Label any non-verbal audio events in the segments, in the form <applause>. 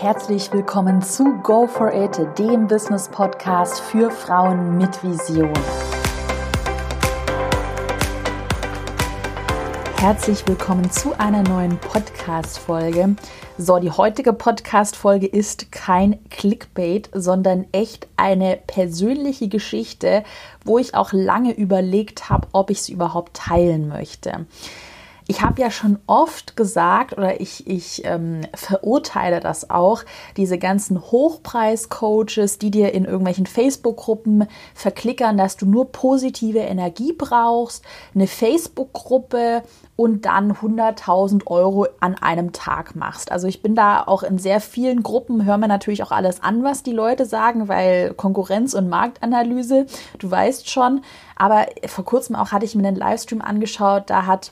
Herzlich willkommen zu Go for It, dem Business Podcast für Frauen mit Vision. Herzlich willkommen zu einer neuen Podcast-Folge. So, die heutige Podcast-Folge ist kein Clickbait, sondern echt eine persönliche Geschichte, wo ich auch lange überlegt habe, ob ich sie überhaupt teilen möchte ich habe ja schon oft gesagt oder ich, ich ähm, verurteile das auch, diese ganzen Hochpreis-Coaches, die dir in irgendwelchen Facebook-Gruppen verklickern, dass du nur positive Energie brauchst, eine Facebook-Gruppe und dann 100.000 Euro an einem Tag machst. Also ich bin da auch in sehr vielen Gruppen, höre mir natürlich auch alles an, was die Leute sagen, weil Konkurrenz und Marktanalyse, du weißt schon. Aber vor kurzem auch hatte ich mir einen Livestream angeschaut, da hat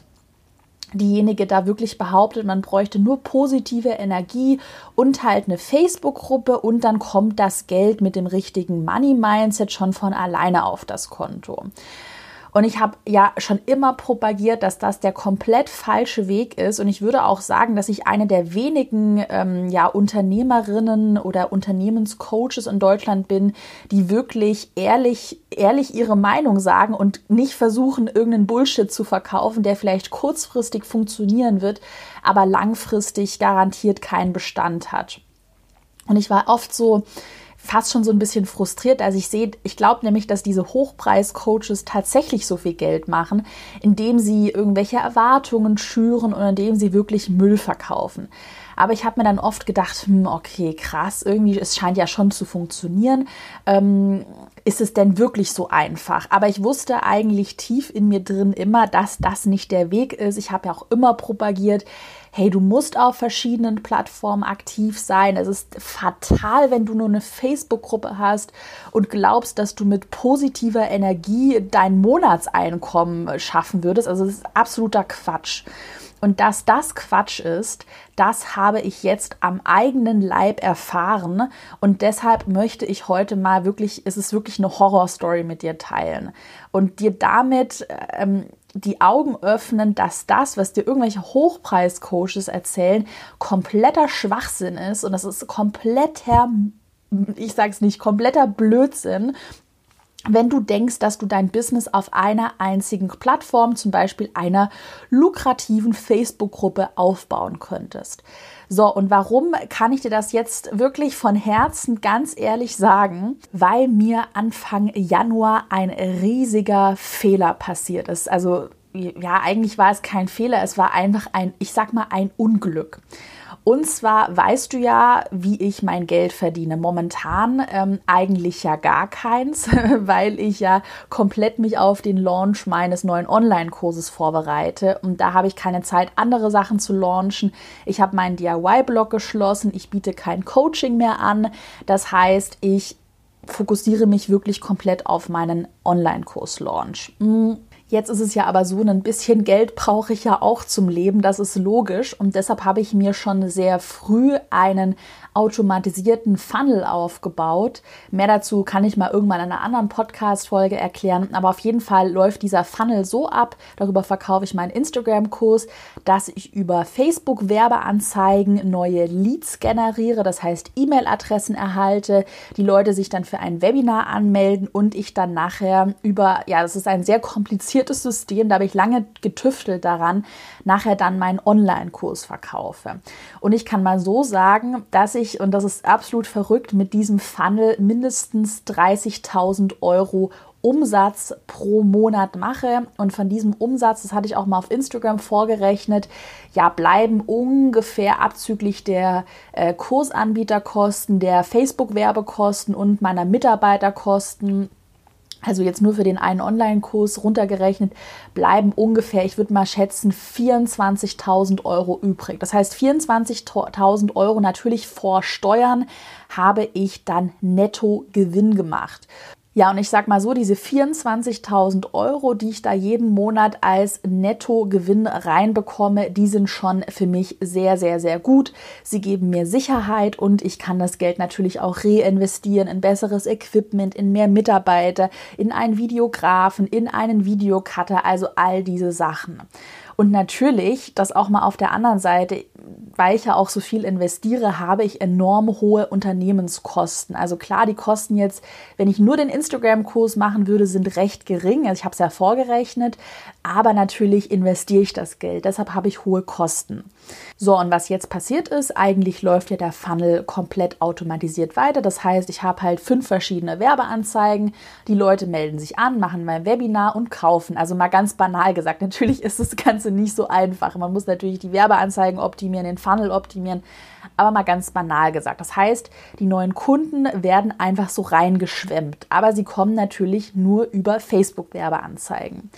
diejenige da wirklich behauptet, man bräuchte nur positive Energie und halt eine Facebook-Gruppe und dann kommt das Geld mit dem richtigen Money-Mindset schon von alleine auf das Konto. Und ich habe ja schon immer propagiert, dass das der komplett falsche Weg ist. Und ich würde auch sagen, dass ich eine der wenigen ähm, ja, Unternehmerinnen oder Unternehmenscoaches in Deutschland bin, die wirklich ehrlich, ehrlich ihre Meinung sagen und nicht versuchen, irgendeinen Bullshit zu verkaufen, der vielleicht kurzfristig funktionieren wird, aber langfristig garantiert keinen Bestand hat. Und ich war oft so, fast schon so ein bisschen frustriert, als ich sehe, ich glaube nämlich, dass diese Hochpreis-Coaches tatsächlich so viel Geld machen, indem sie irgendwelche Erwartungen schüren und indem sie wirklich Müll verkaufen. Aber ich habe mir dann oft gedacht, hm, okay, krass, irgendwie, es scheint ja schon zu funktionieren. Ähm, ist es denn wirklich so einfach? Aber ich wusste eigentlich tief in mir drin immer, dass das nicht der Weg ist. Ich habe ja auch immer propagiert, hey, du musst auf verschiedenen Plattformen aktiv sein. Es ist fatal, wenn du nur eine Facebook-Gruppe hast und glaubst, dass du mit positiver Energie dein Monatseinkommen schaffen würdest. Also das ist absoluter Quatsch. Und dass das Quatsch ist, das habe ich jetzt am eigenen Leib erfahren. Und deshalb möchte ich heute mal wirklich, es ist wirklich eine Horrorstory mit dir teilen. Und dir damit ähm, die Augen öffnen, dass das, was dir irgendwelche Hochpreis-Coaches erzählen, kompletter Schwachsinn ist. Und das ist kompletter, ich sage es nicht, kompletter Blödsinn wenn du denkst, dass du dein Business auf einer einzigen Plattform, zum Beispiel einer lukrativen Facebook-Gruppe aufbauen könntest. So, und warum kann ich dir das jetzt wirklich von Herzen ganz ehrlich sagen? Weil mir Anfang Januar ein riesiger Fehler passiert ist. Also, ja, eigentlich war es kein Fehler, es war einfach ein, ich sag mal, ein Unglück. Und zwar weißt du ja, wie ich mein Geld verdiene. Momentan ähm, eigentlich ja gar keins, <laughs> weil ich ja komplett mich auf den Launch meines neuen Online-Kurses vorbereite. Und da habe ich keine Zeit, andere Sachen zu launchen. Ich habe meinen DIY-Blog geschlossen. Ich biete kein Coaching mehr an. Das heißt, ich fokussiere mich wirklich komplett auf meinen Online-Kurs-Launch. Hm. Jetzt ist es ja aber so, ein bisschen Geld brauche ich ja auch zum Leben, das ist logisch. Und deshalb habe ich mir schon sehr früh einen automatisierten Funnel aufgebaut. Mehr dazu kann ich mal irgendwann in einer anderen Podcast-Folge erklären. Aber auf jeden Fall läuft dieser Funnel so ab, darüber verkaufe ich meinen Instagram-Kurs, dass ich über Facebook Werbeanzeigen neue Leads generiere, das heißt E-Mail-Adressen erhalte, die Leute sich dann für ein Webinar anmelden und ich dann nachher über, ja, das ist ein sehr kompliziertes System, da habe ich lange getüftelt daran, nachher dann meinen Online-Kurs verkaufe. Und ich kann mal so sagen, dass ich ich, und das ist absolut verrückt, mit diesem Funnel mindestens 30.000 Euro Umsatz pro Monat mache. Und von diesem Umsatz, das hatte ich auch mal auf Instagram vorgerechnet, ja, bleiben ungefähr abzüglich der äh, Kursanbieterkosten, der Facebook-Werbekosten und meiner Mitarbeiterkosten also jetzt nur für den einen Online-Kurs runtergerechnet, bleiben ungefähr, ich würde mal schätzen, 24.000 Euro übrig. Das heißt, 24.000 Euro natürlich vor Steuern habe ich dann netto Gewinn gemacht. Ja, und ich sag mal so, diese 24.000 Euro, die ich da jeden Monat als Nettogewinn reinbekomme, die sind schon für mich sehr, sehr, sehr gut. Sie geben mir Sicherheit und ich kann das Geld natürlich auch reinvestieren in besseres Equipment, in mehr Mitarbeiter, in einen Videografen, in einen Videocutter, also all diese Sachen. Und natürlich, das auch mal auf der anderen Seite, weil ich ja auch so viel investiere, habe ich enorm hohe Unternehmenskosten. Also klar, die Kosten jetzt, wenn ich nur den Instagram-Kurs machen würde, sind recht gering. Also ich habe es ja vorgerechnet, aber natürlich investiere ich das Geld. Deshalb habe ich hohe Kosten. So, und was jetzt passiert ist, eigentlich läuft ja der Funnel komplett automatisiert weiter. Das heißt, ich habe halt fünf verschiedene Werbeanzeigen. Die Leute melden sich an, machen mein Webinar und kaufen. Also mal ganz banal gesagt, <laughs> natürlich ist das Ganze nicht so einfach. Man muss natürlich die Werbeanzeigen optimieren, den Funnel optimieren. Aber mal ganz banal gesagt. Das heißt, die neuen Kunden werden einfach so reingeschwemmt. Aber sie kommen natürlich nur über Facebook-Werbeanzeigen.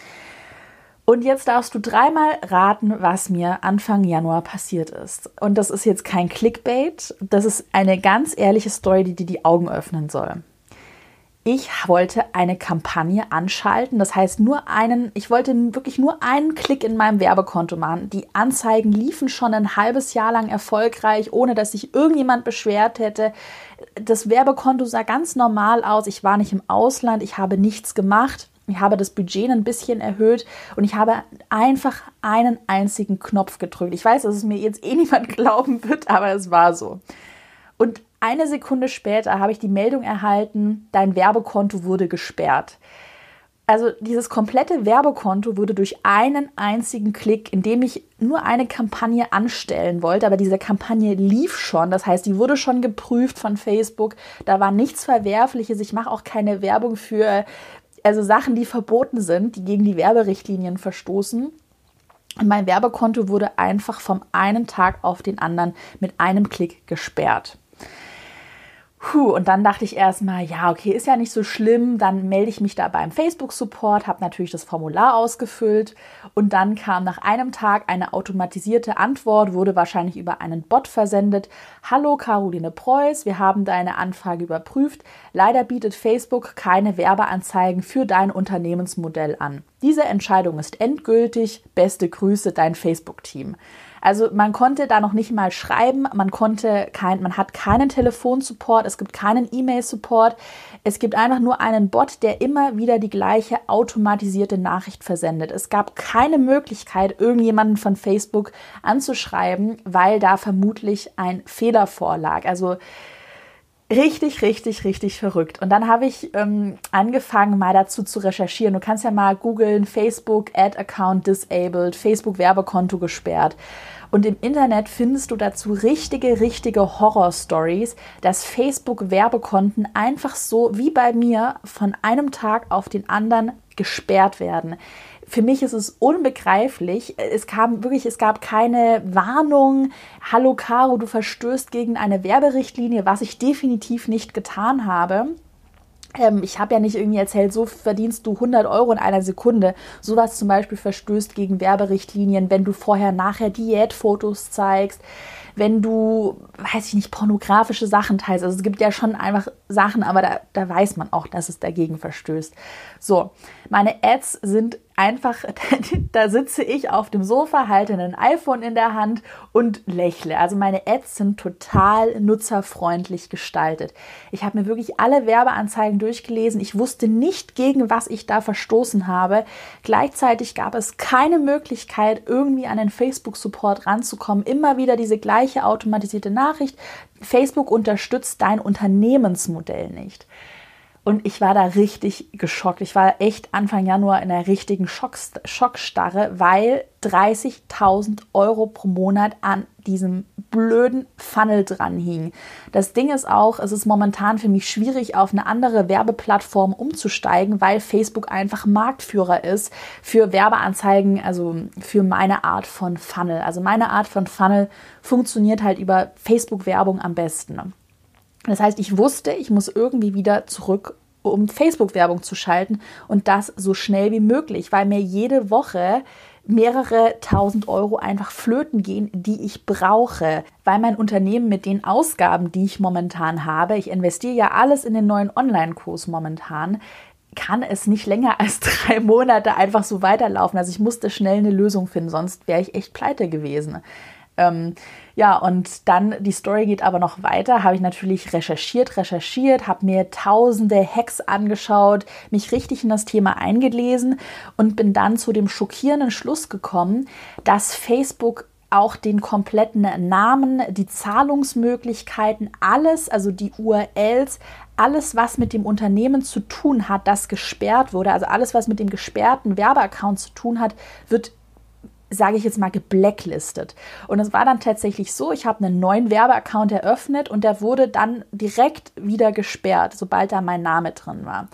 Und jetzt darfst du dreimal raten, was mir Anfang Januar passiert ist. Und das ist jetzt kein Clickbait, das ist eine ganz ehrliche Story, die dir die Augen öffnen soll. Ich wollte eine Kampagne anschalten, das heißt nur einen, ich wollte wirklich nur einen Klick in meinem Werbekonto machen. Die Anzeigen liefen schon ein halbes Jahr lang erfolgreich, ohne dass sich irgendjemand beschwert hätte. Das Werbekonto sah ganz normal aus, ich war nicht im Ausland, ich habe nichts gemacht. Ich habe das Budget ein bisschen erhöht und ich habe einfach einen einzigen Knopf gedrückt. Ich weiß, dass es mir jetzt eh <laughs> niemand glauben wird, aber es war so. Und eine Sekunde später habe ich die Meldung erhalten, dein Werbekonto wurde gesperrt. Also dieses komplette Werbekonto wurde durch einen einzigen Klick, indem ich nur eine Kampagne anstellen wollte, aber diese Kampagne lief schon, das heißt, die wurde schon geprüft von Facebook, da war nichts Verwerfliches, ich mache auch keine Werbung für also Sachen, die verboten sind, die gegen die Werberichtlinien verstoßen. Und mein Werbekonto wurde einfach vom einen Tag auf den anderen mit einem Klick gesperrt. Puh, und dann dachte ich erstmal, ja, okay, ist ja nicht so schlimm. Dann melde ich mich da beim Facebook-Support, habe natürlich das Formular ausgefüllt und dann kam nach einem Tag eine automatisierte Antwort, wurde wahrscheinlich über einen Bot versendet. Hallo Caroline Preuß, wir haben deine Anfrage überprüft. Leider bietet Facebook keine Werbeanzeigen für dein Unternehmensmodell an. Diese Entscheidung ist endgültig. Beste Grüße, dein Facebook-Team. Also man konnte da noch nicht mal schreiben, man konnte kein, man hat keinen Telefonsupport, es gibt keinen E-Mail-Support. Es gibt einfach nur einen Bot, der immer wieder die gleiche automatisierte Nachricht versendet. Es gab keine Möglichkeit, irgendjemanden von Facebook anzuschreiben, weil da vermutlich ein Fehler vorlag. Also richtig, richtig, richtig verrückt. Und dann habe ich ähm, angefangen, mal dazu zu recherchieren. Du kannst ja mal googeln, Facebook Ad Account disabled, Facebook Werbekonto gesperrt. Und im Internet findest du dazu richtige, richtige Horror-Stories, dass Facebook-Werbekonten einfach so wie bei mir von einem Tag auf den anderen gesperrt werden für mich ist es unbegreiflich. Es kam wirklich, es gab keine Warnung. Hallo Caro, du verstößt gegen eine Werberichtlinie, was ich definitiv nicht getan habe. Ähm, ich habe ja nicht irgendwie erzählt, so verdienst du 100 Euro in einer Sekunde. Sowas zum Beispiel verstößt gegen Werberichtlinien, wenn du vorher, nachher Diätfotos zeigst wenn du, weiß ich nicht, pornografische Sachen teilst. Also es gibt ja schon einfach Sachen, aber da, da weiß man auch, dass es dagegen verstößt. So, meine Ads sind einfach, <laughs> da sitze ich auf dem Sofa, halte ein iPhone in der Hand und lächle. Also meine Ads sind total nutzerfreundlich gestaltet. Ich habe mir wirklich alle Werbeanzeigen durchgelesen. Ich wusste nicht, gegen was ich da verstoßen habe. Gleichzeitig gab es keine Möglichkeit, irgendwie an den Facebook-Support ranzukommen. Immer wieder diese gleiche automatisierte Nachricht. Facebook unterstützt dein Unternehmensmodell nicht. Und ich war da richtig geschockt. Ich war echt Anfang Januar in einer richtigen Schockstarre, weil 30.000 Euro pro Monat an diesem blöden Funnel dran hing. Das Ding ist auch, es ist momentan für mich schwierig, auf eine andere Werbeplattform umzusteigen, weil Facebook einfach Marktführer ist für Werbeanzeigen, also für meine Art von Funnel. Also meine Art von Funnel funktioniert halt über Facebook-Werbung am besten. Das heißt, ich wusste, ich muss irgendwie wieder zurück, um Facebook-Werbung zu schalten und das so schnell wie möglich, weil mir jede Woche mehrere tausend Euro einfach flöten gehen, die ich brauche, weil mein Unternehmen mit den Ausgaben, die ich momentan habe, ich investiere ja alles in den neuen Online-Kurs momentan, kann es nicht länger als <laughs> drei Monate einfach so weiterlaufen. Also ich musste schnell eine Lösung finden, sonst wäre ich echt pleite gewesen. Ähm, Ja, und dann die Story geht aber noch weiter. Habe ich natürlich recherchiert, recherchiert, habe mir tausende Hacks angeschaut, mich richtig in das Thema eingelesen und bin dann zu dem schockierenden Schluss gekommen, dass Facebook auch den kompletten Namen, die Zahlungsmöglichkeiten, alles, also die URLs, alles, was mit dem Unternehmen zu tun hat, das gesperrt wurde, also alles, was mit dem gesperrten Werbeaccount zu tun hat, wird sage ich jetzt mal, geblacklistet. Und es war dann tatsächlich so, ich habe einen neuen Werbeaccount eröffnet und der wurde dann direkt wieder gesperrt, sobald da mein Name drin war.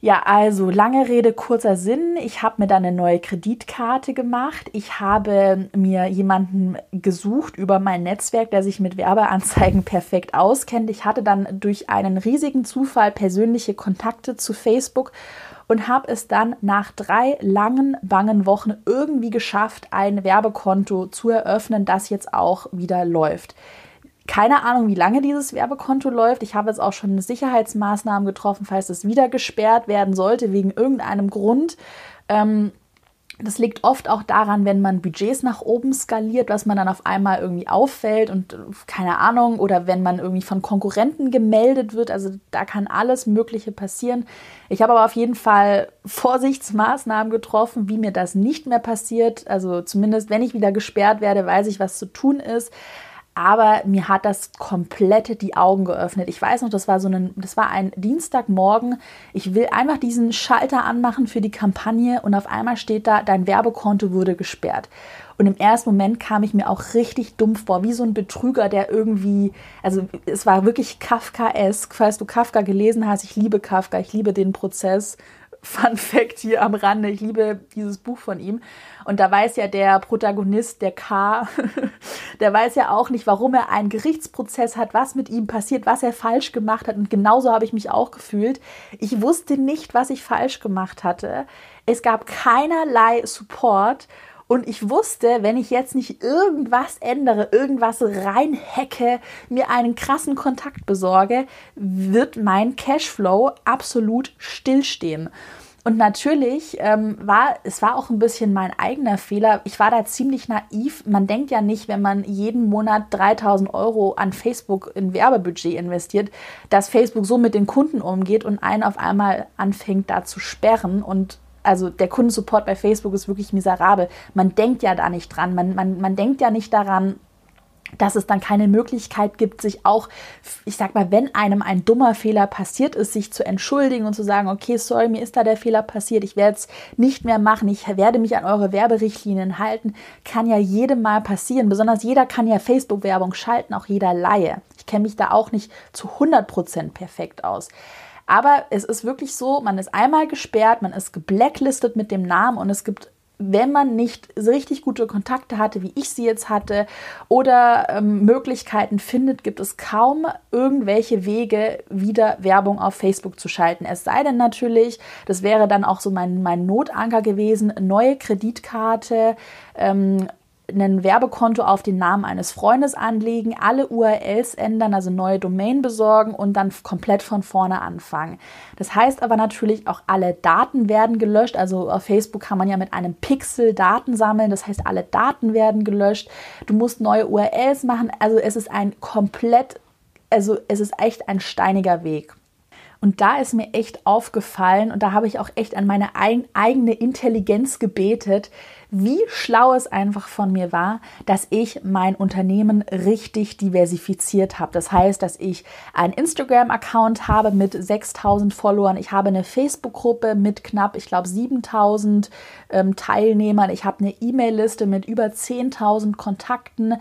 Ja, also lange Rede, kurzer Sinn. Ich habe mir dann eine neue Kreditkarte gemacht. Ich habe mir jemanden gesucht über mein Netzwerk, der sich mit Werbeanzeigen perfekt auskennt. Ich hatte dann durch einen riesigen Zufall persönliche Kontakte zu Facebook und habe es dann nach drei langen, bangen Wochen irgendwie geschafft, ein Werbekonto zu eröffnen, das jetzt auch wieder läuft. Keine Ahnung, wie lange dieses Werbekonto läuft. Ich habe jetzt auch schon Sicherheitsmaßnahmen getroffen, falls es wieder gesperrt werden sollte, wegen irgendeinem Grund. Ähm, das liegt oft auch daran, wenn man Budgets nach oben skaliert, was man dann auf einmal irgendwie auffällt und keine Ahnung, oder wenn man irgendwie von Konkurrenten gemeldet wird. Also da kann alles Mögliche passieren. Ich habe aber auf jeden Fall <laughs> Vorsichtsmaßnahmen getroffen, wie mir das nicht mehr passiert. Also zumindest, wenn ich wieder gesperrt werde, weiß ich, was zu tun ist aber mir hat das komplette die Augen geöffnet. Ich weiß noch, das war so ein, das war ein Dienstagmorgen. Ich will einfach diesen Schalter anmachen für die Kampagne und auf einmal steht da, dein Werbekonto wurde gesperrt. Und im ersten Moment kam ich mir auch richtig dumm vor, wie so ein Betrüger, der irgendwie, also es war wirklich Kafkaesk. Falls du Kafka gelesen hast, ich liebe Kafka, ich liebe den Prozess Fun Fact hier am Rande. Ich liebe dieses Buch von ihm. Und da weiß ja der Protagonist, der K, <laughs> der weiß ja auch nicht, warum er einen Gerichtsprozess hat, was mit ihm passiert, was er falsch gemacht hat. Und genauso habe ich mich auch gefühlt. Ich wusste nicht, was ich falsch gemacht hatte. Es gab keinerlei Support. Und ich wusste, wenn ich jetzt nicht irgendwas ändere, irgendwas reinhacke, mir einen krassen Kontakt besorge, wird mein Cashflow absolut stillstehen. Und natürlich ähm, war es war auch ein bisschen mein eigener Fehler. Ich war da ziemlich naiv. Man denkt ja nicht, wenn man jeden Monat 3000 Euro an Facebook in Werbebudget investiert, dass Facebook so mit den Kunden umgeht und einen auf einmal anfängt da zu sperren und also der Kundensupport bei Facebook ist wirklich miserabel. Man denkt ja da nicht dran. Man, man, man denkt ja nicht daran, dass es dann keine Möglichkeit gibt, sich auch, ich sag mal, wenn einem ein dummer Fehler passiert ist, sich zu entschuldigen und zu sagen, okay, sorry, mir ist da der Fehler passiert, ich werde es nicht mehr machen, ich werde mich an eure Werberichtlinien halten, kann ja jedem mal passieren. Besonders jeder kann ja Facebook-Werbung schalten, auch jeder Laie. Ich kenne mich da auch nicht zu 100% perfekt aus. Aber es ist wirklich so, man ist einmal gesperrt, man ist geblacklistet mit dem Namen und es gibt wenn man nicht richtig gute Kontakte hatte, wie ich sie jetzt hatte, oder ähm, Möglichkeiten findet, gibt es kaum irgendwelche Wege, wieder Werbung auf Facebook zu schalten. Es sei denn natürlich, das wäre dann auch so mein, mein Notanker gewesen, neue Kreditkarte, ähm, ein Werbekonto auf den Namen eines Freundes anlegen, alle URLs ändern, also neue Domain besorgen und dann komplett von vorne anfangen. Das heißt aber natürlich auch alle Daten werden gelöscht. Also auf Facebook kann man ja mit einem Pixel Daten sammeln. Das heißt, alle Daten werden gelöscht. Du musst neue URLs machen. Also es ist ein komplett, also es ist echt ein steiniger Weg. Und da ist mir echt aufgefallen und da habe ich auch echt an meine eigene Intelligenz gebetet, wie schlau es einfach von mir war, dass ich mein Unternehmen richtig diversifiziert habe. Das heißt, dass ich einen Instagram-Account habe mit 6000 Followern. Ich habe eine Facebook-Gruppe mit knapp, ich glaube, 7000 ähm, Teilnehmern. Ich habe eine E-Mail-Liste mit über 10.000 Kontakten.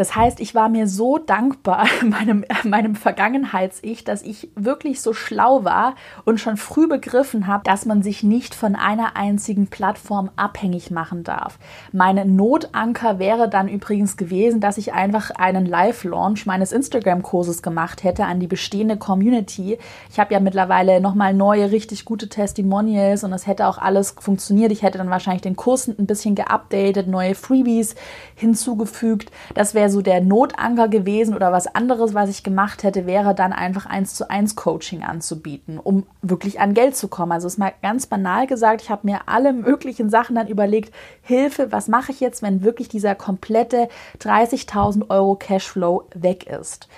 Das heißt, ich war mir so dankbar <laughs> meinem, meinem Vergangenheits-Ich, dass ich wirklich so schlau war und schon früh begriffen habe, dass man sich nicht von einer einzigen Plattform abhängig machen darf. Meine Notanker wäre dann übrigens gewesen, dass ich einfach einen Live-Launch meines Instagram-Kurses gemacht hätte an die bestehende Community. Ich habe ja mittlerweile nochmal neue, richtig gute Testimonials und es hätte auch alles funktioniert. Ich hätte dann wahrscheinlich den Kurs ein bisschen geupdatet, neue Freebies hinzugefügt. Das wäre so der Notanker gewesen oder was anderes, was ich gemacht hätte, wäre dann einfach eins zu eins Coaching anzubieten, um wirklich an Geld zu kommen. Also ist mal ganz banal gesagt, ich habe mir alle möglichen Sachen dann überlegt, Hilfe, was mache ich jetzt, wenn wirklich dieser komplette 30.000 Euro Cashflow weg ist?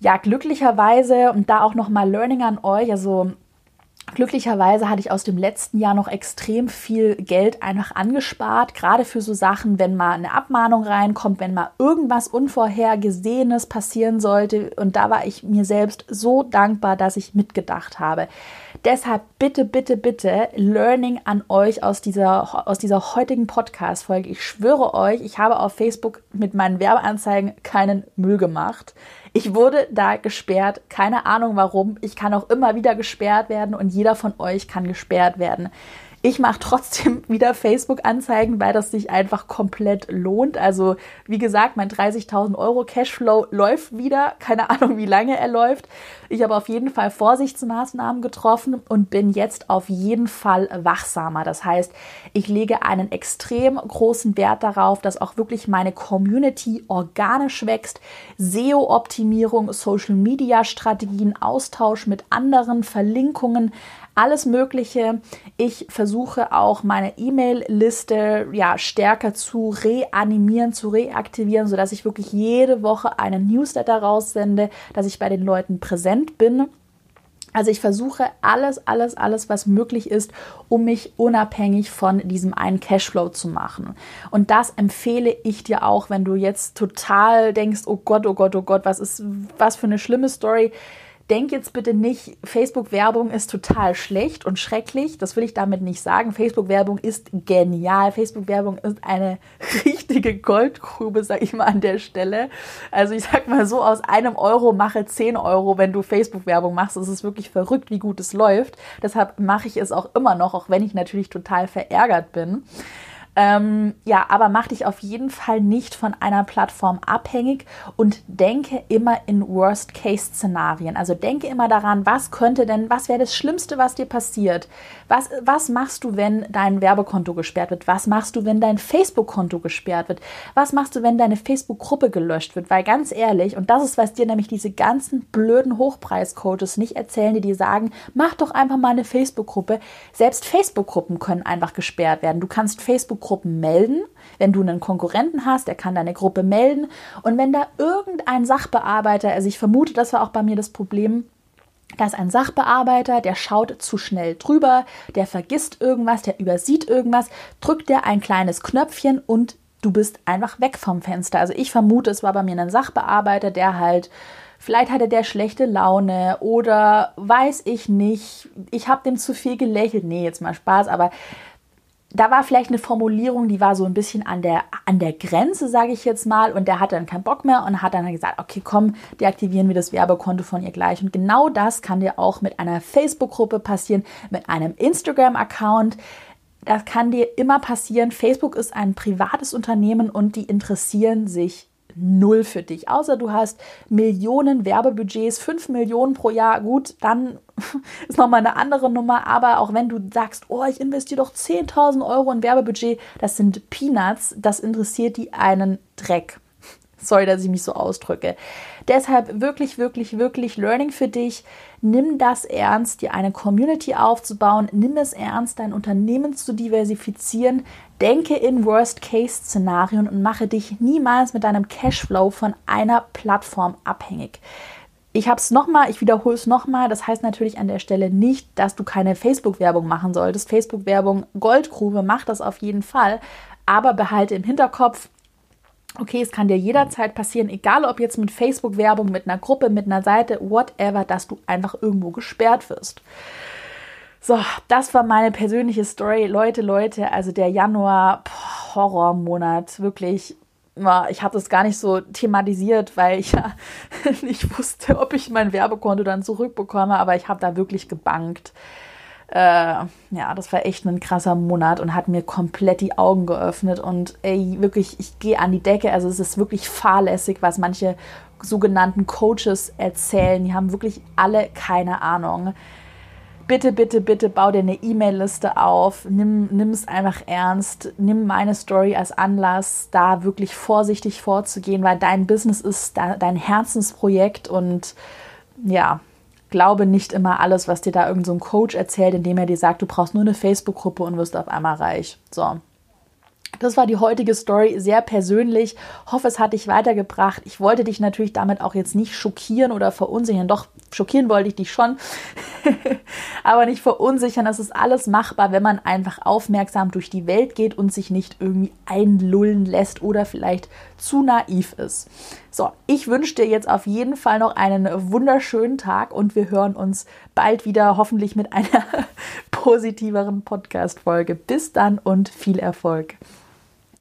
Ja, glücklicherweise und da auch nochmal Learning an euch, also Glücklicherweise hatte ich aus dem letzten Jahr noch extrem viel Geld einfach angespart, gerade für so Sachen, wenn mal eine Abmahnung reinkommt, wenn mal irgendwas Unvorhergesehenes passieren sollte. Und da war ich mir selbst so dankbar, dass ich mitgedacht habe. Deshalb bitte, bitte, bitte Learning an euch aus dieser, aus dieser heutigen Podcast-Folge. Ich schwöre euch, ich habe auf Facebook mit meinen Werbeanzeigen keinen Müll gemacht. Ich wurde da gesperrt, keine Ahnung warum. Ich kann auch immer wieder gesperrt werden und jeder von euch kann gesperrt werden. Ich mache trotzdem <laughs> wieder Facebook-Anzeigen, weil das sich einfach komplett lohnt. Also wie gesagt, mein 30.000 Euro Cashflow läuft wieder. Keine Ahnung, wie lange er läuft. Ich habe auf jeden Fall Vorsichtsmaßnahmen getroffen und bin jetzt auf jeden Fall wachsamer. Das heißt, ich lege einen extrem großen Wert darauf, dass auch wirklich meine Community organisch wächst. SEO-Optimierung, Social-Media-Strategien, Austausch mit anderen, Verlinkungen, alles Mögliche. Ich versuche auch meine E-Mail-Liste ja, stärker zu reanimieren, zu reaktivieren, sodass ich wirklich jede Woche einen Newsletter raussende, dass ich bei den Leuten präsent bin. Also ich versuche alles, alles, alles, was möglich ist, um mich unabhängig von diesem einen Cashflow zu machen. Und das empfehle ich dir auch, wenn du jetzt total denkst, oh Gott, oh Gott, oh Gott, was ist, was für eine schlimme Story denk jetzt bitte nicht, Facebook-Werbung ist total schlecht und schrecklich. Das will ich damit nicht sagen. Facebook-Werbung ist genial. Facebook-Werbung ist eine <laughs> richtige Goldgrube, sag ich mal an der Stelle. Also ich sag mal so, aus einem Euro mache 10 Euro, wenn du Facebook-Werbung machst. Es ist wirklich verrückt, wie gut es läuft. Deshalb mache ich es auch immer noch, auch wenn ich natürlich total verärgert bin. Ähm, ja, aber mach dich auf jeden Fall nicht von einer Plattform abhängig und denke immer in Worst-Case-Szenarien. Also denke immer daran, was könnte denn, was wäre das Schlimmste, was dir passiert? Was, was machst du, wenn dein Werbekonto gesperrt wird? Was machst du, wenn dein Facebook-Konto gesperrt wird? Was machst du, wenn deine Facebook-Gruppe gelöscht wird? Weil ganz ehrlich, und das ist, was dir nämlich diese ganzen blöden Hochpreis-Coaches nicht erzählen, die dir sagen, mach doch einfach mal eine Facebook-Gruppe. Selbst Facebook-Gruppen können einfach gesperrt werden. Du kannst Facebook Gruppen melden. Wenn du einen Konkurrenten hast, der kann deine Gruppe melden. Und wenn da irgendein Sachbearbeiter, also ich vermute, das war auch bei mir das Problem, da ist ein Sachbearbeiter, der schaut zu schnell drüber, der vergisst irgendwas, der übersieht irgendwas, drückt der ein kleines Knöpfchen und du bist einfach weg vom Fenster. Also ich vermute, es war bei mir ein Sachbearbeiter, der halt Vielleicht hatte der schlechte Laune oder weiß ich nicht. Ich habe dem zu viel gelächelt. Nee, jetzt mal Spaß, aber da war vielleicht eine Formulierung, die war so ein bisschen an der, an der Grenze, sage ich jetzt mal, und der hatte dann keinen Bock mehr und hat dann gesagt, okay, komm, deaktivieren wir das Werbekonto von ihr gleich. Und genau das kann dir auch mit einer Facebook-Gruppe passieren, mit einem Instagram-Account. Das kann dir immer passieren. Facebook ist ein privates Unternehmen und die interessieren sich null für dich. Außer du hast Millionen Werbebudgets, 5 Millionen pro Jahr, gut, dann <laughs> ist nochmal eine andere Nummer. Aber auch wenn du sagst, oh, ich investiere doch 10.000 Euro in Werbebudget, das sind Peanuts, das interessiert die einen Dreck. Sorry, dass ich mich so ausdrücke. Deshalb wirklich, wirklich, wirklich Learning für dich. Nimm das ernst, dir eine Community aufzubauen. Nimm es ernst, dein Unternehmen zu diversifizieren. Denke in Worst-Case-Szenarien und mache dich niemals mit deinem Cashflow von einer Plattform abhängig. Ich habe es nochmal, ich wiederhole es nochmal. Das heißt natürlich an der Stelle nicht, dass du keine Facebook-Werbung machen solltest. Facebook-Werbung, Goldgrube, mach das auf jeden Fall. Aber behalte im Hinterkopf, okay, es kann dir jederzeit passieren, egal ob jetzt mit Facebook-Werbung, mit einer Gruppe, mit einer Seite, whatever, dass du einfach irgendwo gesperrt wirst. So, das war meine persönliche Story. Leute, Leute, also der Januar, boah, Horrormonat, wirklich. Ich habe das gar nicht so thematisiert, weil ich ja <laughs> nicht wusste, ob ich mein Werbekonto dann zurückbekomme, aber ich habe da wirklich gebankt. Äh, ja, das war echt ein krasser Monat und hat mir komplett die Augen geöffnet. Und ey, wirklich, ich gehe an die Decke. Also es ist wirklich fahrlässig, was manche sogenannten Coaches erzählen. Die haben wirklich alle keine Ahnung. bitte, bitte, bitte bau dir eine E-Mail-Liste auf, nimm es einfach ernst, nimm meine Story als Anlass, da wirklich vorsichtig vorzugehen, weil dein Business ist dein Herzensprojekt und ja, glaube nicht immer alles, was dir da irgendein so Coach erzählt, indem er dir sagt, du brauchst nur eine Facebook-Gruppe und wirst auf einmal reich. So, das war die heutige Story, sehr persönlich. Hoffe, es hat dich weitergebracht. Ich wollte dich natürlich damit auch jetzt nicht schockieren oder verunsichern. Doch, schockieren wollte ich dich schon, <laughs> aber nicht verunsichern. Das ist alles machbar, wenn man einfach aufmerksam durch die Welt geht und sich nicht irgendwie einlullen lässt oder vielleicht zu naiv ist. So, ich wünsche dir jetzt auf jeden Fall noch einen wunderschönen Tag und wir hören uns bald wieder, hoffentlich mit einer <laughs> positiveren Podcast-Folge. Bis dann und viel Erfolg.